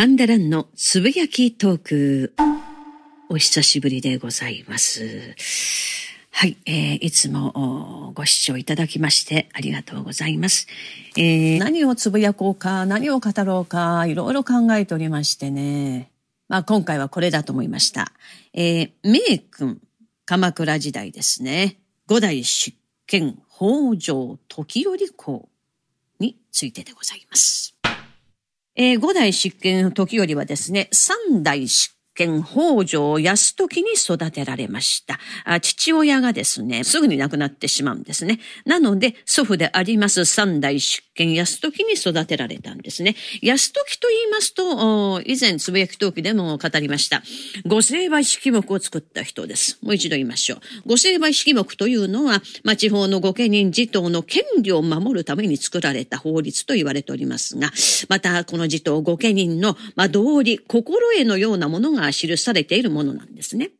神田蘭のつぶやきトーク。お久しぶりでございます。はい、えー、いつもご視聴いただきましてありがとうございます。えー、何をつぶやこうか、何を語ろうか、いろいろ考えておりましてね。まあ今回はこれだと思いました。えー、名君、鎌倉時代ですね。五代執権北条時頼公についてでございます。えー、5代執権の時よりはですね、3代執県北条安時に育てられました。父親がですね、すぐに亡くなってしまうんですね。なので、祖父であります三代出見安時に育てられたんですね。安時と言いますと、以前つぶやき陶器でも語りました。御成敗式目を作った人です。もう一度言いましょう。御成敗式目というのは、まあ、地方の御家人自党の権利を守るために作られた法律と言われておりますが、またこの自党御家人の、まあ、道理、心得のようなものが記されているものなんですね。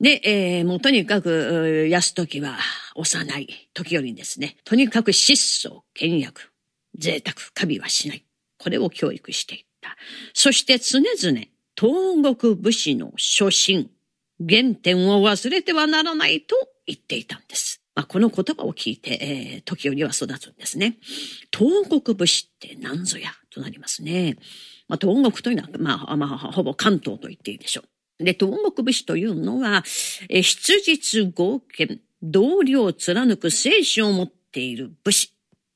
で、えー、もうとにかく、安時は幼い時よりですね、とにかく質素、倹約、贅沢、過敏はしない。これを教育していった。そして常々、東国武士の初心、原点を忘れてはならないと言っていたんです。まあ、この言葉を聞いて、えー、時よりは育つんですね。東国武士って何ぞやとなりますね。まあ、東国というのは、まあ、まあ、ほぼ関東と言っていいでしょう。で、東国武士というのは、え質実合憲、道理を貫く精神を持っている武士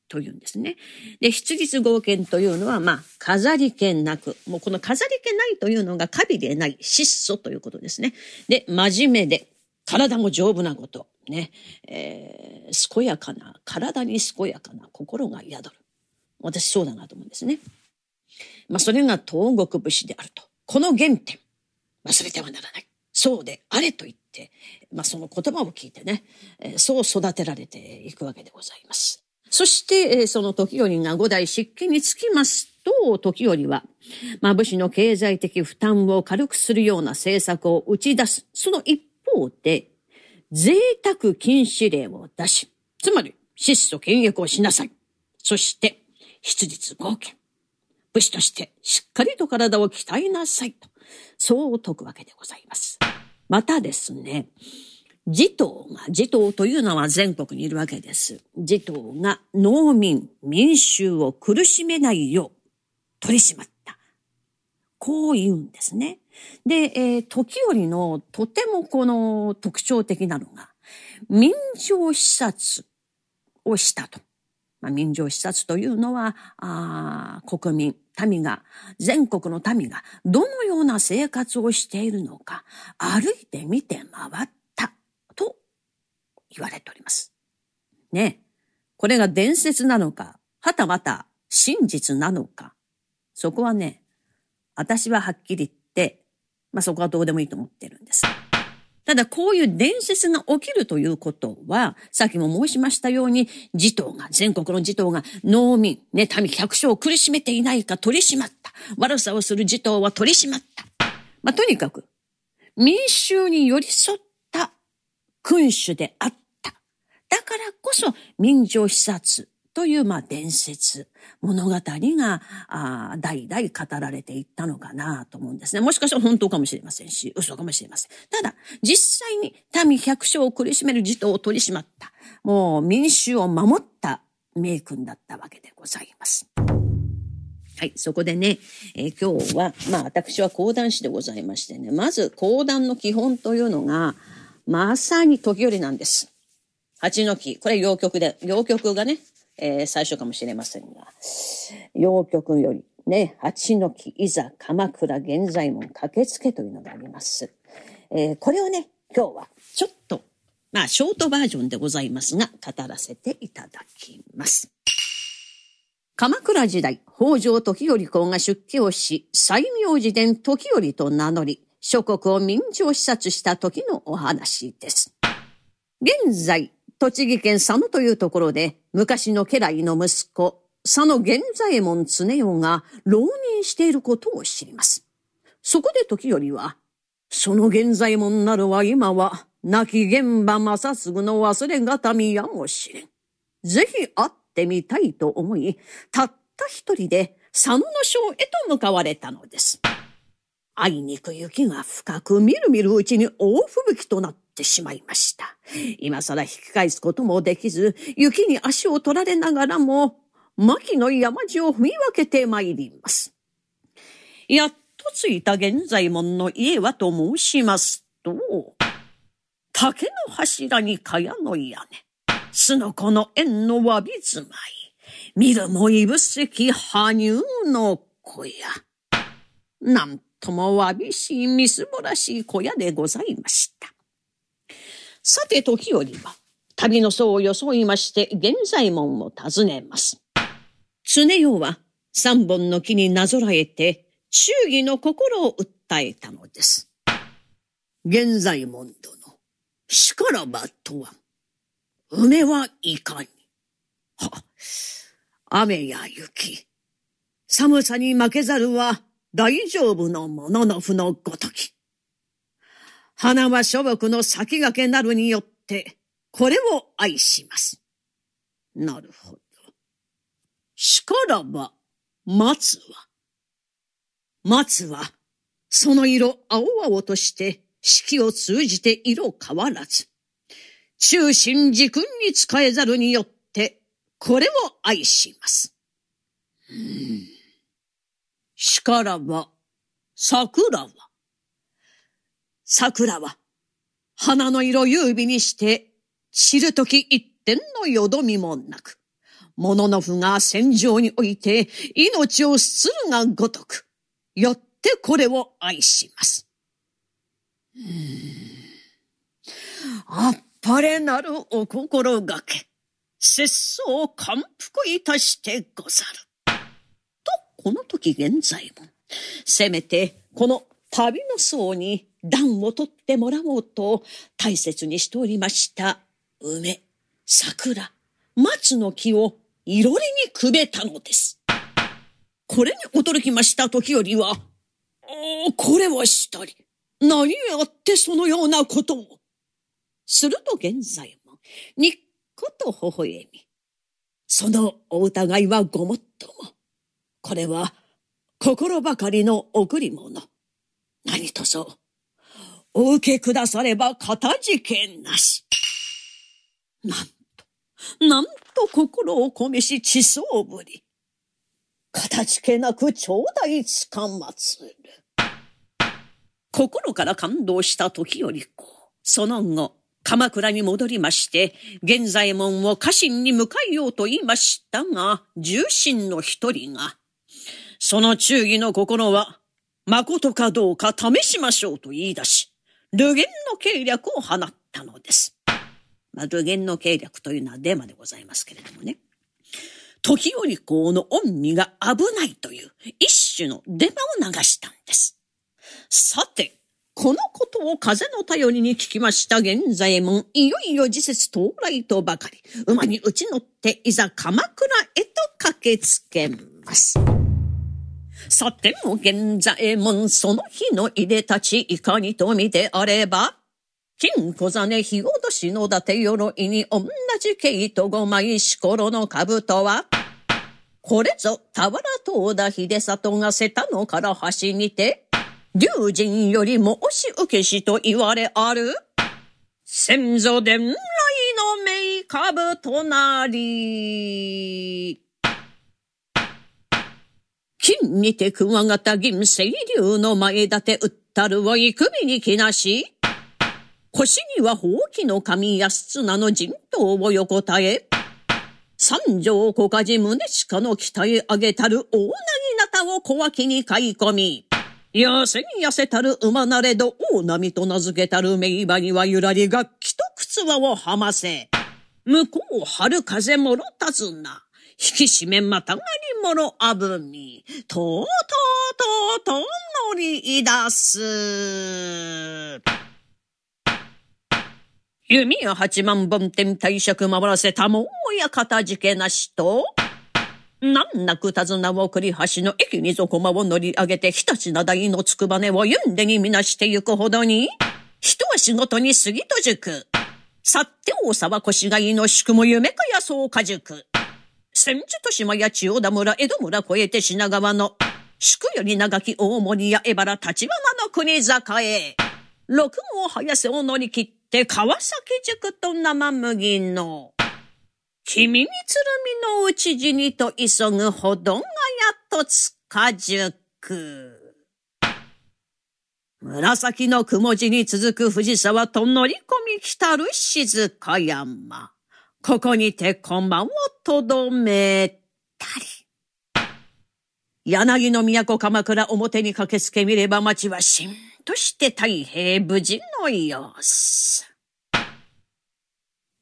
というんですね。で、質実合憲というのは、まあ、飾り気なく、もうこの飾り気ないというのがカビでない、質素ということですね。で、真面目で、体も丈夫なこと。ね、えー、健やかな、体に健やかな心が宿る。私そうだなと思うんですね。まあ、それが東国武士であると。この原点、忘れてはならない。そうであれと言って、まあ、その言葉を聞いてね、えー、そう育てられていくわけでございます。そして、えー、その時頼が五代執権につきますと、時頼は、まあ、武士の経済的負担を軽くするような政策を打ち出す。その一方で、贅沢禁止令を出し、つまり、質素倹約をしなさい。そして、質実合憲。武士としてしっかりと体を鍛えなさいと、そう説くわけでございます。またですね、持党が、持党というのは全国にいるわけです。持党が農民、民衆を苦しめないよう取り締まった。こう言うんですね。で、えー、時折のとてもこの特徴的なのが、民情視察をしたと。まあ、民情視察というのは、あ国民、民が、全国の民がどのような生活をしているのか、歩いて見て回ったと言われております。ねこれが伝説なのか、はたまた真実なのか、そこはね、私ははっきり言って、まあそこはどうでもいいと思ってるんです。ただこういう伝説が起きるということは、さっきも申しましたように、児童が、全国の児童が農民、ね、民百姓を苦しめていないか取り締まった。悪さをする児童は取り締まった。まあ、とにかく、民衆に寄り添った君主であった。だからこそ民情視察という、まあ、伝説、物語が、ああ代々語られていったのかなと思うんですね。もしかしたら本当かもしれませんし、嘘かもしれません。ただ、実際に民百姓を苦しめる児童を取り締まった、もう民衆を守った名君だったわけでございます。はい、そこでね、えー、今日は、まあ私は講談師でございましてね、まず講談の基本というのが、まさに時折なんです。八の木、これ陽曲で、陽曲がね、えー、最初かもしれませんが、陽曲よりね、八の木、いざ鎌倉現在門駆けつけというのがあります。えー、これをね、今日はちょっと、まあ、ショートバージョンでございますが、語らせていただきます。鎌倉時代、北条時頼公が出家をし、西明寺殿時頼と名乗り、諸国を民情視察した時のお話です。現在、栃木県佐野というところで、昔の家来の息子、佐野源左衛門常世が浪人していることを知ります。そこで時よりは、その源左衛門なるは今は、亡き現場正すぐの忘れがたみやもしれん。ぜひ会ってみたいと思い、たった一人で佐野の省へと向かわれたのです。あいにく雪が深く、みるみるうちに大吹雪となってしまいました。今更引き返すこともできず、雪に足を取られながらも、牧の山地を踏み分けて参ります。やっと着いた現在門の家はと申しますと、竹の柱に茅の屋根、すのこの縁のわび住まい、見るもいぶせき羽生の小屋。なんともわびしいみすぼらしい小屋でございました。さて時折は、旅の僧を装いまして現在門を訪ねます。常世は三本の木になぞらえて忠義の心を訴えたのです。現在門殿、しからばとは、梅はいかに。は、雨や雪、寒さに負けざるは大丈夫のもののふのごとき。花は諸木の先駆けなるによって、これを愛します。なるほど。しからば、松は。松は、その色青々として、四季を通じて色変わらず、中心時君に仕えざるによって、これを愛します。うん。しからば、桜は。桜は、花の色優美にして、知るとき一点のよどみもなく、もののふが戦場において命をするがごとく、よってこれを愛します。うんあっぱれなるお心がけ、節操感服いたしてござる。と、この時現在も、せめてこの旅の層に暖を取ってもらおうと大切にしておりました梅、桜、松の木をいろりにくべたのです。これに驚きました時よりは、おこれはしたり、何やってそのようなことを。すると現在も、にっこと微笑み、そのお疑いはごもっとも。これは、心ばかりの贈り物。何とぞ、お受けくださればかたじけなし。なんと、なんと心を込めし地層ぶり。形気なく頂戴つかまつる。心から感動した時より子、その後、鎌倉に戻りまして、現在門を家臣に迎えようと言いましたが、重臣の一人が、その忠義の心は、誠かどうか試しましょうと言い出し、流言の計略を放ったのです。まあ、流言の計略というのはデマでございますけれどもね。時折公の恩義が危ないという一種のデマを流したんです。さて、このことを風の頼りに聞きました現在も、いよいよ時節到来とばかり、馬に打ち乗っていざ鎌倉へと駆けつけます。さても現在もその日の入れ立ちいかにと見てあれば、金小金日落としの伊達鎧に同じ毛糸五枚しころの兜は、これぞ田原東田秀里が瀬田のから端にて、竜神よりも押し受けしと言われある、先祖伝来の名兜なり。金にて桑形銀星流の前立てうったるを幾首に着なし、腰にはほうきの神安綱の陣頭を横たえ、三条小梶宗近の鍛え上げたる大なぎなたを小脇に買い込み、痩せに痩せたる馬なれど大波と名付けたる名馬にはゆらり楽器と靴輪をはませ、向こう春風もろたずな、引き締めまたがりもろあぶみ、とうとうとうと乗り出す。弓や八万本天大尺回らせたもやかたじけなしと、難なく手綱を繰り橋の駅にぞ駒を乗り上げて日立な台のつくばねをゆんでにみなしてゆくほどに、人は仕事に杉戸塾。去って大沢越谷の宿も夢かやそうか塾。千住と島や千代田村、江戸村越えて品川の、宿より長き大森や江原立花の国坂へ、六号早瀬を乗り切って川崎塾と生麦の、君につるみの討ち死にと急ぐほどがやっと塚塾。紫の雲地に続く藤沢と乗り込み来たる静か山。ここにて駒をとどめたり。柳の都鎌倉表に駆けつけみれば町はしんとして太平無事の様子。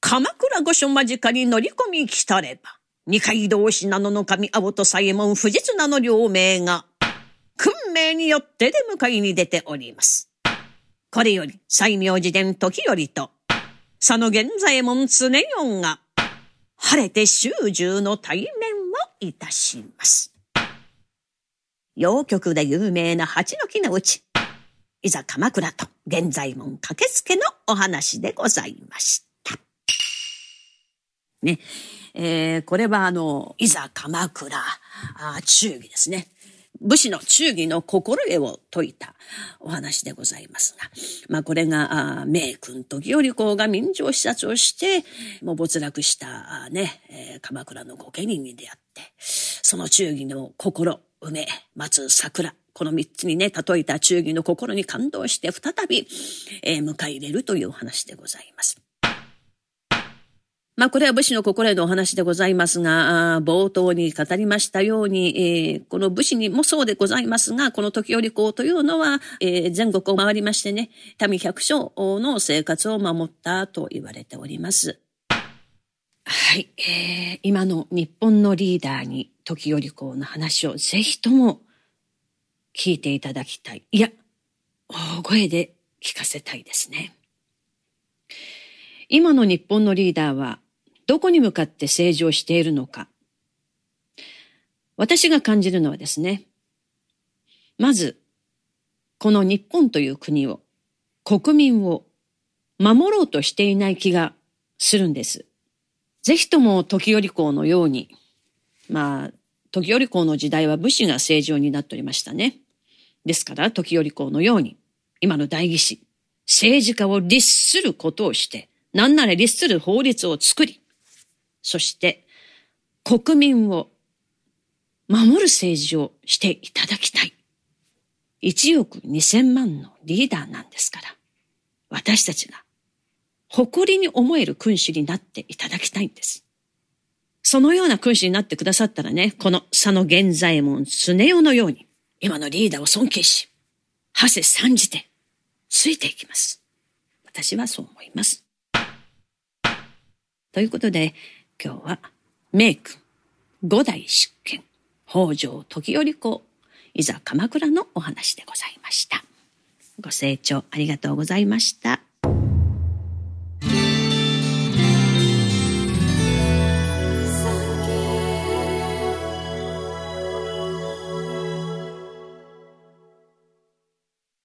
鎌倉御所間近に乗り込み来たれば、二階堂信濃のの神青と左衛門藤綱の両名が、訓命によって出迎えに出ております。これより、西明寺殿時よりと、佐野源左衛門常四が、晴れて終中の対面をいたします。洋曲で有名な八の木のうち、いざ鎌倉と現在門駆けつけのお話でございました。ね、えー、これはあの、いざ鎌倉、あ忠義ですね。武士の忠義の心得を説いたお話でございますが、まあこれが、名君時頼公が民情視察をして、もう没落したね、えー、鎌倉の御家人に出会って、その忠義の心、梅、松、桜、この三つにね、例えた忠義の心に感動して再び、えー、迎え入れるというお話でございます。まあ、これは武士の心へのお話でございますが、冒頭に語りましたように、えー、この武士にもそうでございますが、この時折公というのは、えー、全国を回りましてね、民百姓の生活を守ったと言われております。はい、えー、今の日本のリーダーに時折公の話をぜひとも聞いていただきたい。いや、大声で聞かせたいですね。今の日本のリーダーはどこに向かって政治をしているのか。私が感じるのはですね、まず、この日本という国を、国民を守ろうとしていない気がするんです。ぜひとも時折公のように、まあ、時折公の時代は武士が政治を担っておりましたね。ですから、時折公のように、今の代議士、政治家を律することをして、何なら律する法律を作り、そして国民を守る政治をしていただきたい。1億2000万のリーダーなんですから、私たちが誇りに思える君主になっていただきたいんです。そのような君主になってくださったらね、この佐野源左衛門常世のように、今のリーダーを尊敬し、馳せ参じて、ついていきます。私はそう思います。ということで、今日は、名君、五代執権、北条時頼公、いざ鎌倉のお話でございました。ご清聴ありがとうございました。